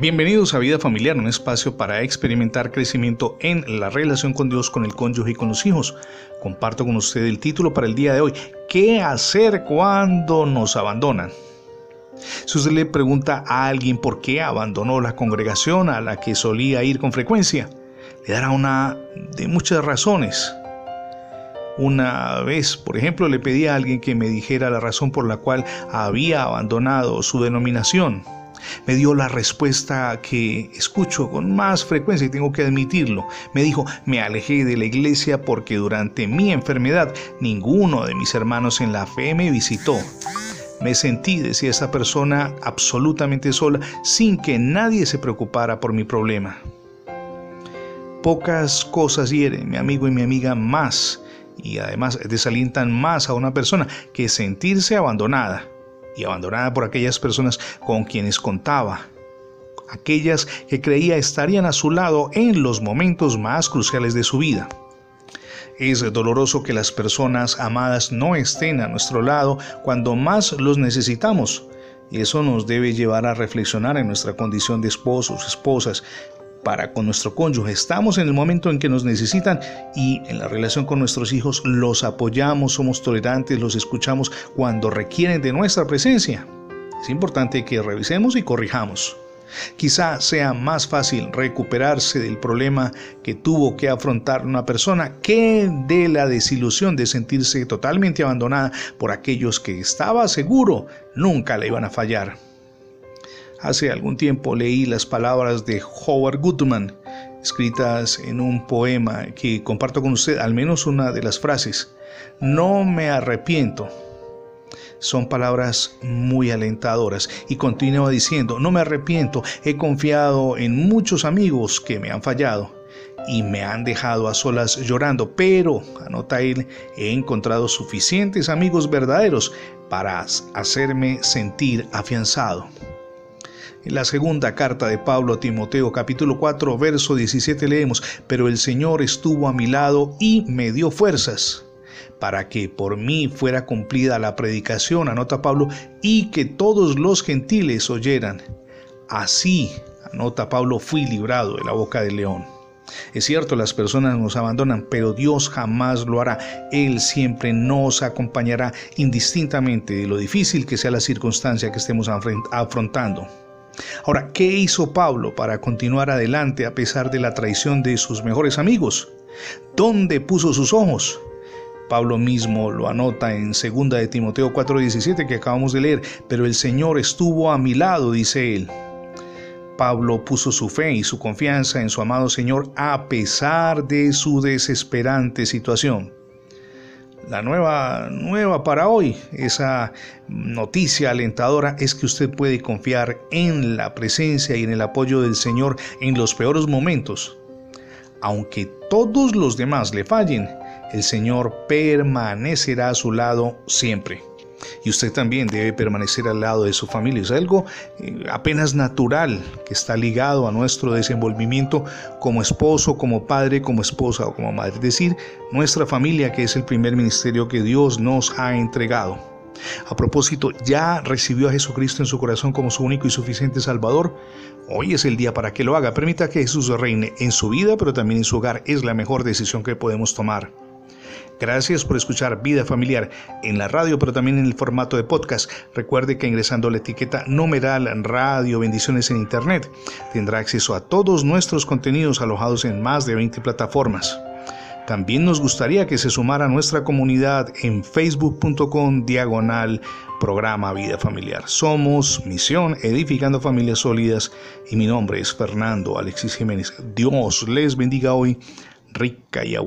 Bienvenidos a Vida Familiar, un espacio para experimentar crecimiento en la relación con Dios, con el cónyuge y con los hijos. Comparto con usted el título para el día de hoy, ¿qué hacer cuando nos abandonan? Si usted le pregunta a alguien por qué abandonó la congregación a la que solía ir con frecuencia, le dará una de muchas razones. Una vez, por ejemplo, le pedí a alguien que me dijera la razón por la cual había abandonado su denominación me dio la respuesta que escucho con más frecuencia y tengo que admitirlo. Me dijo, me alejé de la iglesia porque durante mi enfermedad ninguno de mis hermanos en la fe me visitó. Me sentí, decía esa persona, absolutamente sola, sin que nadie se preocupara por mi problema. Pocas cosas hieren, mi amigo y mi amiga, más y además desalientan más a una persona que sentirse abandonada y abandonada por aquellas personas con quienes contaba, aquellas que creía estarían a su lado en los momentos más cruciales de su vida. Es doloroso que las personas amadas no estén a nuestro lado cuando más los necesitamos. Y eso nos debe llevar a reflexionar en nuestra condición de esposos, esposas, para con nuestro cónyuge. Estamos en el momento en que nos necesitan y en la relación con nuestros hijos los apoyamos, somos tolerantes, los escuchamos cuando requieren de nuestra presencia. Es importante que revisemos y corrijamos. Quizá sea más fácil recuperarse del problema que tuvo que afrontar una persona que de la desilusión de sentirse totalmente abandonada por aquellos que estaba seguro nunca le iban a fallar. Hace algún tiempo leí las palabras de Howard Gutman, escritas en un poema que comparto con usted, al menos una de las frases. No me arrepiento. Son palabras muy alentadoras y continúa diciendo, no me arrepiento, he confiado en muchos amigos que me han fallado y me han dejado a solas llorando, pero, anota él, he encontrado suficientes amigos verdaderos para hacerme sentir afianzado. En la segunda carta de Pablo a Timoteo capítulo 4 verso 17 leemos, pero el Señor estuvo a mi lado y me dio fuerzas para que por mí fuera cumplida la predicación, anota Pablo, y que todos los gentiles oyeran. Así, anota Pablo, fui librado de la boca del león. Es cierto, las personas nos abandonan, pero Dios jamás lo hará. Él siempre nos acompañará indistintamente de lo difícil que sea la circunstancia que estemos afrontando. Ahora, ¿qué hizo Pablo para continuar adelante a pesar de la traición de sus mejores amigos? ¿Dónde puso sus ojos? Pablo mismo lo anota en 2 de Timoteo 4:17 que acabamos de leer, pero el Señor estuvo a mi lado, dice él. Pablo puso su fe y su confianza en su amado Señor a pesar de su desesperante situación la nueva, nueva para hoy, esa noticia alentadora es que usted puede confiar en la presencia y en el apoyo del Señor en los peores momentos. Aunque todos los demás le fallen, el Señor permanecerá a su lado siempre. Y usted también debe permanecer al lado de su familia. Es algo eh, apenas natural que está ligado a nuestro desenvolvimiento como esposo, como padre, como esposa o como madre. Es decir, nuestra familia que es el primer ministerio que Dios nos ha entregado. A propósito, ya recibió a Jesucristo en su corazón como su único y suficiente Salvador. Hoy es el día para que lo haga. Permita que Jesús reine en su vida, pero también en su hogar. Es la mejor decisión que podemos tomar. Gracias por escuchar Vida Familiar en la radio, pero también en el formato de podcast. Recuerde que ingresando la etiqueta numeral Radio Bendiciones en Internet tendrá acceso a todos nuestros contenidos alojados en más de 20 plataformas. También nos gustaría que se sumara a nuestra comunidad en facebook.com diagonal programa Vida Familiar. Somos Misión Edificando Familias Sólidas y mi nombre es Fernando Alexis Jiménez. Dios les bendiga hoy rica y abundante.